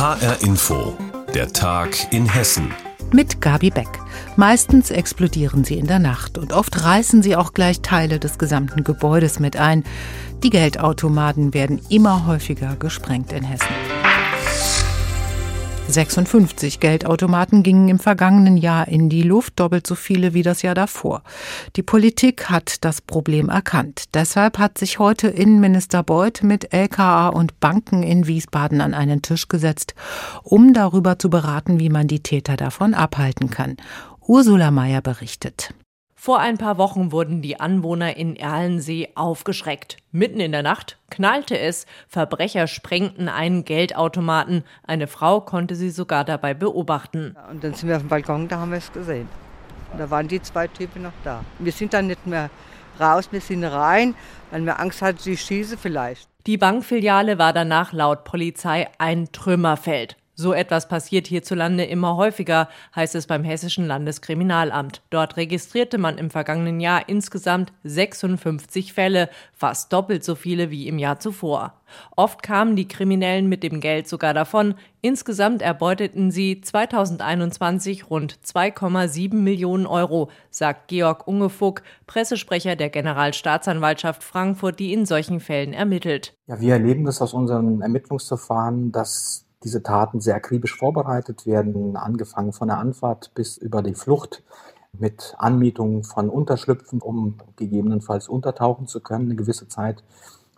HR Info, der Tag in Hessen. Mit Gabi Beck. Meistens explodieren sie in der Nacht und oft reißen sie auch gleich Teile des gesamten Gebäudes mit ein. Die Geldautomaten werden immer häufiger gesprengt in Hessen. 56 Geldautomaten gingen im vergangenen Jahr in die Luft, doppelt so viele wie das Jahr davor. Die Politik hat das Problem erkannt. Deshalb hat sich heute Innenminister Beuth mit LKA und Banken in Wiesbaden an einen Tisch gesetzt, um darüber zu beraten, wie man die Täter davon abhalten kann. Ursula Mayer berichtet. Vor ein paar Wochen wurden die Anwohner in Erlensee aufgeschreckt. Mitten in der Nacht knallte es, Verbrecher sprengten einen Geldautomaten. Eine Frau konnte sie sogar dabei beobachten. Und dann sind wir auf dem Balkon, da haben wir es gesehen. Und da waren die zwei Typen noch da. Wir sind dann nicht mehr raus, wir sind rein, weil wir Angst hatten, sie schießen vielleicht. Die Bankfiliale war danach laut Polizei ein Trümmerfeld. So etwas passiert hierzulande immer häufiger, heißt es beim Hessischen Landeskriminalamt. Dort registrierte man im vergangenen Jahr insgesamt 56 Fälle, fast doppelt so viele wie im Jahr zuvor. Oft kamen die Kriminellen mit dem Geld sogar davon. Insgesamt erbeuteten sie 2021 rund 2,7 Millionen Euro, sagt Georg Ungefuck, Pressesprecher der Generalstaatsanwaltschaft Frankfurt, die in solchen Fällen ermittelt. Ja, wir erleben das aus unseren Ermittlungsverfahren, dass diese Taten sehr akribisch vorbereitet werden, angefangen von der Anfahrt bis über die Flucht mit Anmietung von Unterschlüpfen, um gegebenenfalls untertauchen zu können, eine gewisse Zeit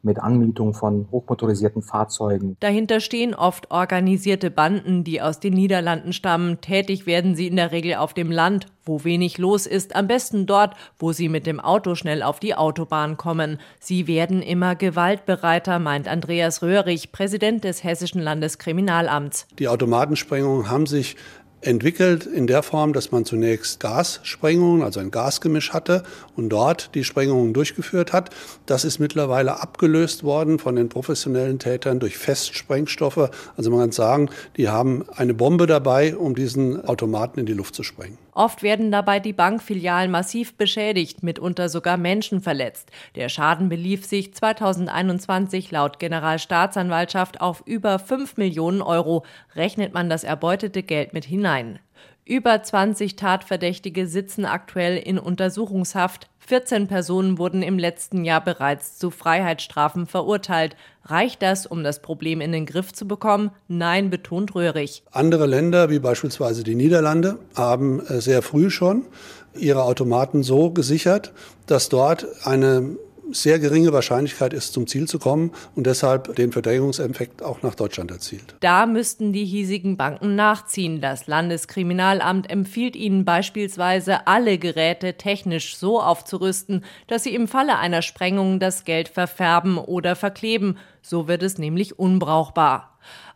mit Anmietung von hochmotorisierten Fahrzeugen. Dahinter stehen oft organisierte Banden, die aus den Niederlanden stammen. Tätig werden sie in der Regel auf dem Land, wo wenig los ist, am besten dort, wo sie mit dem Auto schnell auf die Autobahn kommen. Sie werden immer gewaltbereiter, meint Andreas Röhrig, Präsident des Hessischen Landeskriminalamts. Die Automatensprengungen haben sich entwickelt in der Form, dass man zunächst Gassprengungen, also ein Gasgemisch hatte und dort die Sprengungen durchgeführt hat. Das ist mittlerweile abgelöst worden von den professionellen Tätern durch Festsprengstoffe. Also man kann sagen, die haben eine Bombe dabei, um diesen Automaten in die Luft zu sprengen. Oft werden dabei die Bankfilialen massiv beschädigt, mitunter sogar Menschen verletzt. Der Schaden belief sich 2021 laut Generalstaatsanwaltschaft auf über 5 Millionen Euro. Rechnet man das erbeutete Geld mit hinein. Über 20 Tatverdächtige sitzen aktuell in Untersuchungshaft. 14 Personen wurden im letzten Jahr bereits zu Freiheitsstrafen verurteilt. Reicht das, um das Problem in den Griff zu bekommen? Nein, betont Röhrig. Andere Länder, wie beispielsweise die Niederlande, haben äh, sehr früh schon ihre Automaten so gesichert, dass dort eine sehr geringe Wahrscheinlichkeit ist, zum Ziel zu kommen und deshalb den Verdrängungseffekt auch nach Deutschland erzielt. Da müssten die hiesigen Banken nachziehen. Das Landeskriminalamt empfiehlt ihnen beispielsweise, alle Geräte technisch so aufzurüsten, dass sie im Falle einer Sprengung das Geld verfärben oder verkleben. So wird es nämlich unbrauchbar.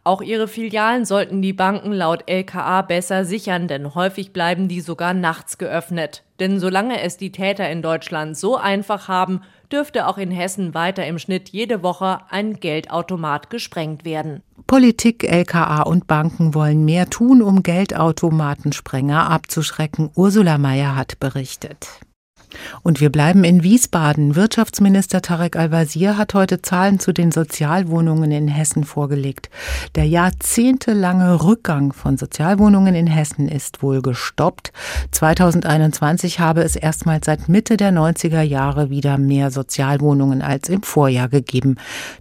Auch ihre Filialen sollten die Banken laut LKA besser sichern, denn häufig bleiben die sogar nachts geöffnet. Denn solange es die Täter in Deutschland so einfach haben, dürfte auch in Hessen weiter im Schnitt jede Woche ein Geldautomat gesprengt werden. Politik, LKA und Banken wollen mehr tun, um Geldautomatensprenger abzuschrecken. Ursula Mayer hat berichtet. Und wir bleiben in Wiesbaden. Wirtschaftsminister Tarek Al-Wazir hat heute Zahlen zu den Sozialwohnungen in Hessen vorgelegt. Der jahrzehntelange Rückgang von Sozialwohnungen in Hessen ist wohl gestoppt. 2021 habe es erstmals seit Mitte der 90er Jahre wieder mehr Sozialwohnungen als im Vorjahr gegeben.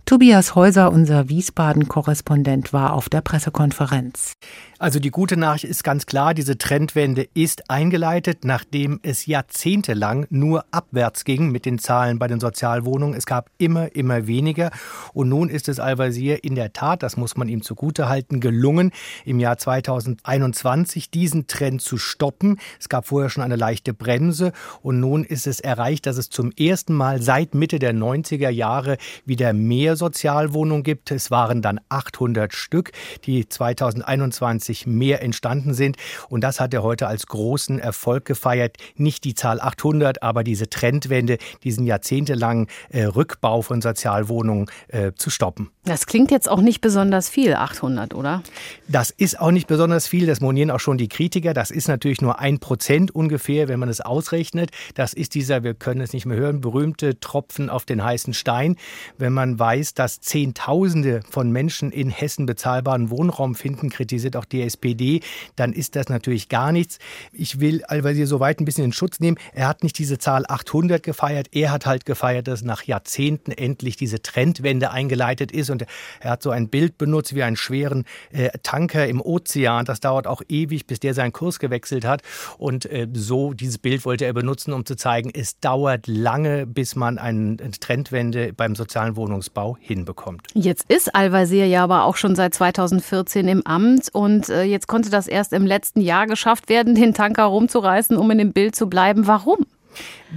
Tobias Häuser, unser Wiesbaden-Korrespondent, war auf der Pressekonferenz. Also die gute Nachricht ist ganz klar, diese Trendwende ist eingeleitet, nachdem es jahrzehntelang nur abwärts ging mit den Zahlen bei den Sozialwohnungen. Es gab immer, immer weniger. Und nun ist es Al-Wazir in der Tat, das muss man ihm zugutehalten, gelungen, im Jahr 2021 diesen Trend zu stoppen. Es gab vorher schon eine leichte Bremse und nun ist es erreicht, dass es zum ersten Mal seit Mitte der 90er Jahre wieder mehr Sozialwohnungen gibt. Es waren dann 800 Stück, die 2021 mehr entstanden sind. Und das hat er heute als großen Erfolg gefeiert. Nicht die Zahl 800 800, aber diese Trendwende, diesen jahrzehntelangen äh, Rückbau von Sozialwohnungen äh, zu stoppen. Das klingt jetzt auch nicht besonders viel, 800, oder? Das ist auch nicht besonders viel, das monieren auch schon die Kritiker. Das ist natürlich nur ein Prozent ungefähr, wenn man es ausrechnet. Das ist dieser, wir können es nicht mehr hören, berühmte Tropfen auf den heißen Stein. Wenn man weiß, dass Zehntausende von Menschen in Hessen bezahlbaren Wohnraum finden, kritisiert auch die SPD, dann ist das natürlich gar nichts. Ich will Al-Wazir so weit ein bisschen in Schutz nehmen. Er hat nicht diese Zahl 800 gefeiert. Er hat halt gefeiert, dass nach Jahrzehnten endlich diese Trendwende eingeleitet ist und er hat so ein Bild benutzt wie einen schweren äh, Tanker im Ozean. Das dauert auch ewig, bis der seinen Kurs gewechselt hat. Und äh, so dieses Bild wollte er benutzen, um zu zeigen, es dauert lange, bis man eine Trendwende beim sozialen Wohnungsbau hinbekommt. Jetzt ist Al-Wazir ja aber auch schon seit 2014 im Amt und äh, jetzt konnte das erst im letzten Jahr geschafft werden, den Tanker rumzureißen, um in dem Bild zu bleiben. Warum?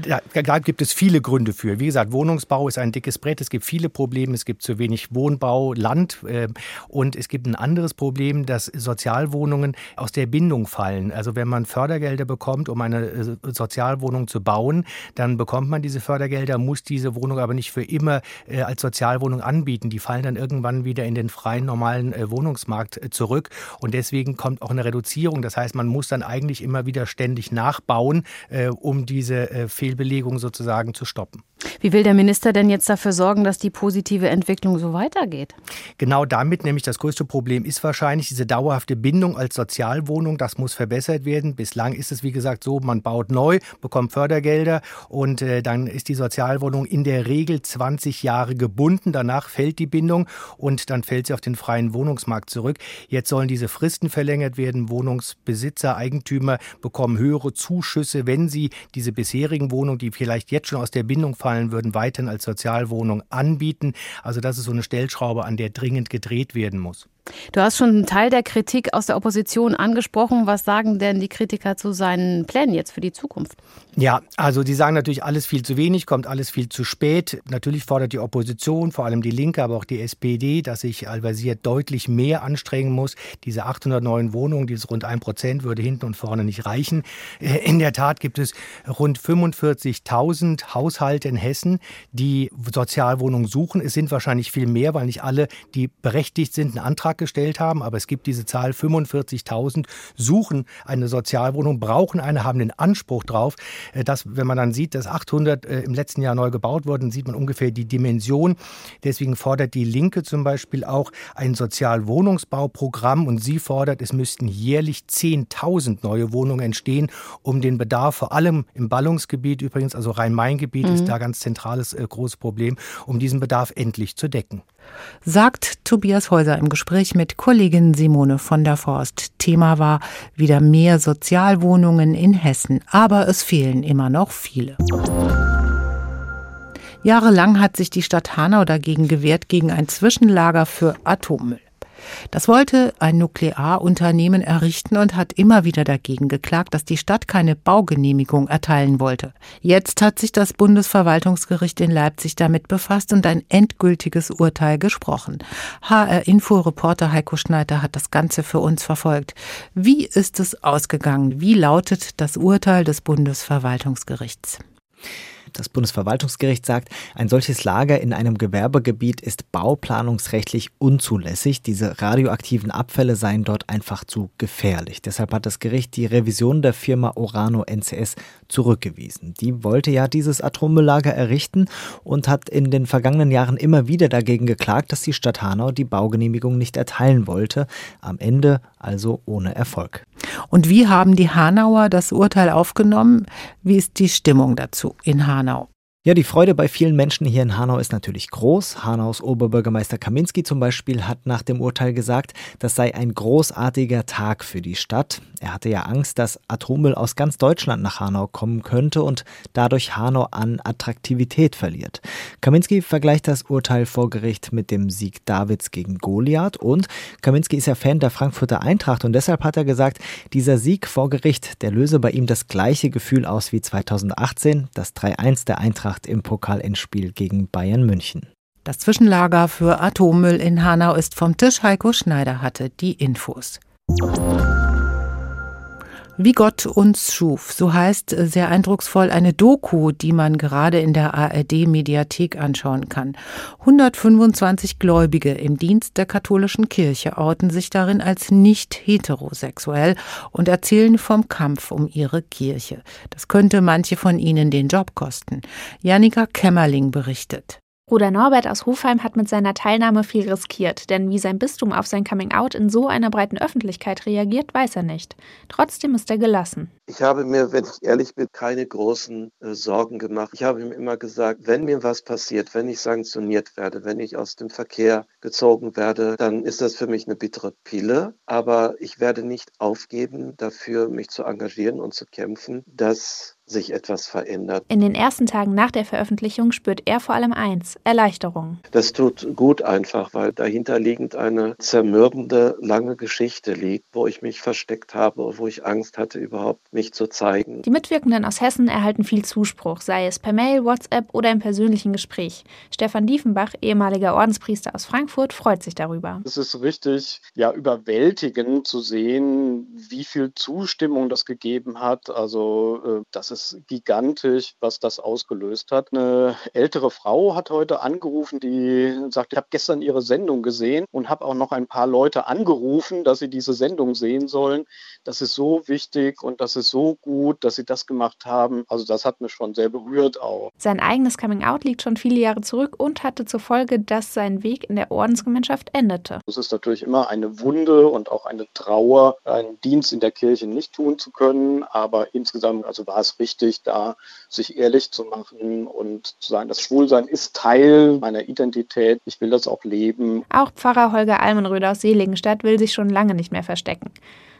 Da, da, gibt es viele Gründe für. Wie gesagt, Wohnungsbau ist ein dickes Brett. Es gibt viele Probleme. Es gibt zu wenig Wohnbau, Land. Äh, und es gibt ein anderes Problem, dass Sozialwohnungen aus der Bindung fallen. Also wenn man Fördergelder bekommt, um eine äh, Sozialwohnung zu bauen, dann bekommt man diese Fördergelder, muss diese Wohnung aber nicht für immer äh, als Sozialwohnung anbieten. Die fallen dann irgendwann wieder in den freien, normalen äh, Wohnungsmarkt äh, zurück. Und deswegen kommt auch eine Reduzierung. Das heißt, man muss dann eigentlich immer wieder ständig nachbauen, äh, um diese Fehlbelegung sozusagen zu stoppen. Wie will der Minister denn jetzt dafür sorgen, dass die positive Entwicklung so weitergeht? Genau damit, nämlich das größte Problem ist wahrscheinlich diese dauerhafte Bindung als Sozialwohnung. Das muss verbessert werden. Bislang ist es, wie gesagt, so, man baut neu, bekommt Fördergelder und äh, dann ist die Sozialwohnung in der Regel 20 Jahre gebunden. Danach fällt die Bindung und dann fällt sie auf den freien Wohnungsmarkt zurück. Jetzt sollen diese Fristen verlängert werden. Wohnungsbesitzer, Eigentümer bekommen höhere Zuschüsse, wenn sie diese bisherigen Wohnungen, die vielleicht jetzt schon aus der Bindung fallen, würden, weiterhin als Sozialwohnung anbieten. Also das ist so eine Stellschraube, an der dringend gedreht werden muss. Du hast schon einen Teil der Kritik aus der Opposition angesprochen. Was sagen denn die Kritiker zu seinen Plänen jetzt für die Zukunft? Ja, also die sagen natürlich alles viel zu wenig, kommt alles viel zu spät. Natürlich fordert die Opposition, vor allem die Linke, aber auch die SPD, dass sich Al-Wazir deutlich mehr anstrengen muss. Diese 800 neuen Wohnungen, dieses rund ein Prozent, würde hinten und vorne nicht reichen. Äh, in der Tat gibt es rund 45.000 Haushalte in Hessen, die Sozialwohnungen suchen. Es sind wahrscheinlich viel mehr, weil nicht alle, die berechtigt sind, einen Antrag gestellt haben, aber es gibt diese Zahl 45.000 suchen eine Sozialwohnung, brauchen eine, haben den Anspruch drauf. Äh, dass, wenn man dann sieht, dass 800 äh, im letzten Jahr neu gebaut wurden, sieht man ungefähr die Dimension. Deswegen fordert die Linke zum Beispiel auch ein Sozialwohnungsbauprogramm und sie fordert, es müssten jährlich 10.000 neue Wohnungen entstehen, um den Bedarf vor allem im Ballungsgebiet übrigens, also Rhein-Main-Gebiet mhm. ist da ganz zentrales äh, großes Problem, um diesen Bedarf endlich zu decken. Sagt Tobias Häuser im Gespräch mit Kollegin Simone von der Forst. Thema war wieder mehr Sozialwohnungen in Hessen, aber es fehlen immer noch viele. Jahrelang hat sich die Stadt Hanau dagegen gewehrt gegen ein Zwischenlager für Atommüll. Das wollte ein Nuklearunternehmen errichten und hat immer wieder dagegen geklagt, dass die Stadt keine Baugenehmigung erteilen wollte. Jetzt hat sich das Bundesverwaltungsgericht in Leipzig damit befasst und ein endgültiges Urteil gesprochen. HR-Info-Reporter Heiko Schneider hat das Ganze für uns verfolgt. Wie ist es ausgegangen? Wie lautet das Urteil des Bundesverwaltungsgerichts? Das Bundesverwaltungsgericht sagt, ein solches Lager in einem Gewerbegebiet ist bauplanungsrechtlich unzulässig. Diese radioaktiven Abfälle seien dort einfach zu gefährlich. Deshalb hat das Gericht die Revision der Firma Orano NCS zurückgewiesen. Die wollte ja dieses Atommülllager errichten und hat in den vergangenen Jahren immer wieder dagegen geklagt, dass die Stadt Hanau die Baugenehmigung nicht erteilen wollte. Am Ende also ohne Erfolg. Und wie haben die Hanauer das Urteil aufgenommen? Wie ist die Stimmung dazu in Hanau? Ja, die Freude bei vielen Menschen hier in Hanau ist natürlich groß. Hanaus Oberbürgermeister Kaminski zum Beispiel hat nach dem Urteil gesagt, das sei ein großartiger Tag für die Stadt. Er hatte ja Angst, dass Atommüll aus ganz Deutschland nach Hanau kommen könnte und dadurch Hanau an Attraktivität verliert. Kaminski vergleicht das Urteil vor Gericht mit dem Sieg Davids gegen Goliath und Kaminski ist ja Fan der Frankfurter Eintracht und deshalb hat er gesagt, dieser Sieg vor Gericht, der löse bei ihm das gleiche Gefühl aus wie 2018, das 3-1 der Eintracht Eintracht im Pokalendspiel gegen Bayern München. Das Zwischenlager für Atommüll in Hanau ist vom Tisch. Heiko Schneider hatte die Infos. Wie Gott uns schuf, so heißt sehr eindrucksvoll eine Doku, die man gerade in der ARD-Mediathek anschauen kann. 125 Gläubige im Dienst der katholischen Kirche outen sich darin als nicht heterosexuell und erzählen vom Kampf um ihre Kirche. Das könnte manche von ihnen den Job kosten. Janika Kämmerling berichtet. Bruder Norbert aus Hofheim hat mit seiner Teilnahme viel riskiert, denn wie sein Bistum auf sein Coming-out in so einer breiten Öffentlichkeit reagiert, weiß er nicht. Trotzdem ist er gelassen. Ich habe mir, wenn ich ehrlich bin, keine großen äh, Sorgen gemacht. Ich habe ihm immer gesagt, wenn mir was passiert, wenn ich sanktioniert werde, wenn ich aus dem Verkehr gezogen werde, dann ist das für mich eine bittere Pille. Aber ich werde nicht aufgeben, dafür mich zu engagieren und zu kämpfen, dass sich etwas verändert. In den ersten Tagen nach der Veröffentlichung spürt er vor allem eins, Erleichterung. Das tut gut einfach, weil dahinter liegend eine zermürbende, lange Geschichte liegt, wo ich mich versteckt habe, wo ich Angst hatte, überhaupt mich zu zeigen. Die Mitwirkenden aus Hessen erhalten viel Zuspruch, sei es per Mail, WhatsApp oder im persönlichen Gespräch. Stefan Diefenbach, ehemaliger Ordenspriester aus Frankfurt, freut sich darüber. Es ist richtig ja, überwältigend zu sehen, wie viel Zustimmung das gegeben hat. Also äh, das ist ist gigantisch, was das ausgelöst hat. Eine ältere Frau hat heute angerufen, die sagt, ich habe gestern ihre Sendung gesehen und habe auch noch ein paar Leute angerufen, dass sie diese Sendung sehen sollen. Das ist so wichtig und das ist so gut, dass sie das gemacht haben. Also das hat mich schon sehr berührt auch. Sein eigenes Coming-out liegt schon viele Jahre zurück und hatte zur Folge, dass sein Weg in der Ordensgemeinschaft endete. Es ist natürlich immer eine Wunde und auch eine Trauer, einen Dienst in der Kirche nicht tun zu können, aber insgesamt also war es richtig wichtig, da sich ehrlich zu machen und zu sagen, das Schwulsein ist Teil meiner Identität. Ich will das auch leben. Auch Pfarrer Holger Almenröder aus Seligenstadt will sich schon lange nicht mehr verstecken.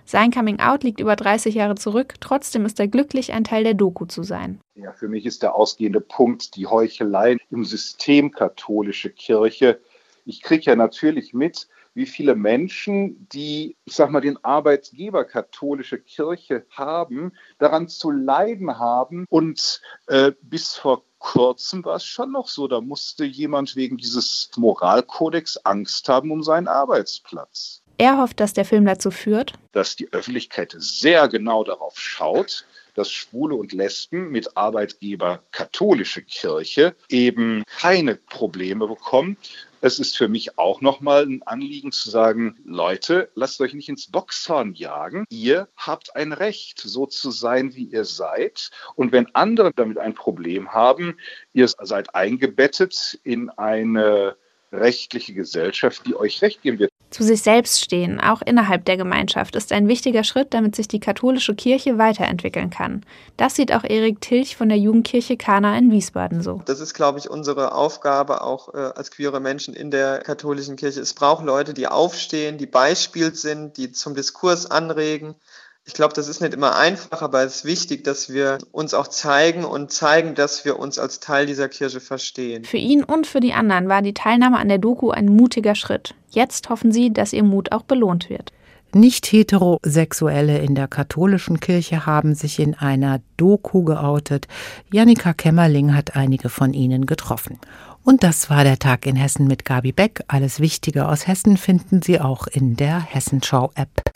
Sein Coming-out liegt über 30 Jahre zurück, trotzdem ist er glücklich, ein Teil der Doku zu sein. Ja, für mich ist der ausgehende Punkt die Heuchelei im System katholische Kirche. Ich kriege ja natürlich mit, wie viele Menschen, die, ich sag mal, den Arbeitgeber katholische Kirche haben, daran zu leiden haben. Und äh, bis vor kurzem war es schon noch so, da musste jemand wegen dieses Moralkodex Angst haben um seinen Arbeitsplatz. Er hofft, dass der Film dazu führt, dass die Öffentlichkeit sehr genau darauf schaut, dass Schwule und Lesben mit Arbeitgeber katholische Kirche eben keine Probleme bekommen, es ist für mich auch nochmal ein Anliegen zu sagen, Leute, lasst euch nicht ins Boxhorn jagen. Ihr habt ein Recht, so zu sein, wie ihr seid. Und wenn andere damit ein Problem haben, ihr seid eingebettet in eine rechtliche Gesellschaft, die euch Recht geben wird. Zu sich selbst stehen, auch innerhalb der Gemeinschaft, ist ein wichtiger Schritt, damit sich die katholische Kirche weiterentwickeln kann. Das sieht auch Erik Tilch von der Jugendkirche Kana in Wiesbaden so. Das ist, glaube ich, unsere Aufgabe auch äh, als queere Menschen in der katholischen Kirche. Es braucht Leute, die aufstehen, die Beispiel sind, die zum Diskurs anregen ich glaube, das ist nicht immer einfach, aber es ist wichtig, dass wir uns auch zeigen und zeigen, dass wir uns als Teil dieser Kirche verstehen. Für ihn und für die anderen war die Teilnahme an der Doku ein mutiger Schritt. Jetzt hoffen sie, dass ihr Mut auch belohnt wird. Nicht-Heterosexuelle in der katholischen Kirche haben sich in einer Doku geoutet. Janika Kämmerling hat einige von ihnen getroffen. Und das war der Tag in Hessen mit Gabi Beck. Alles Wichtige aus Hessen finden Sie auch in der Hessenschau-App.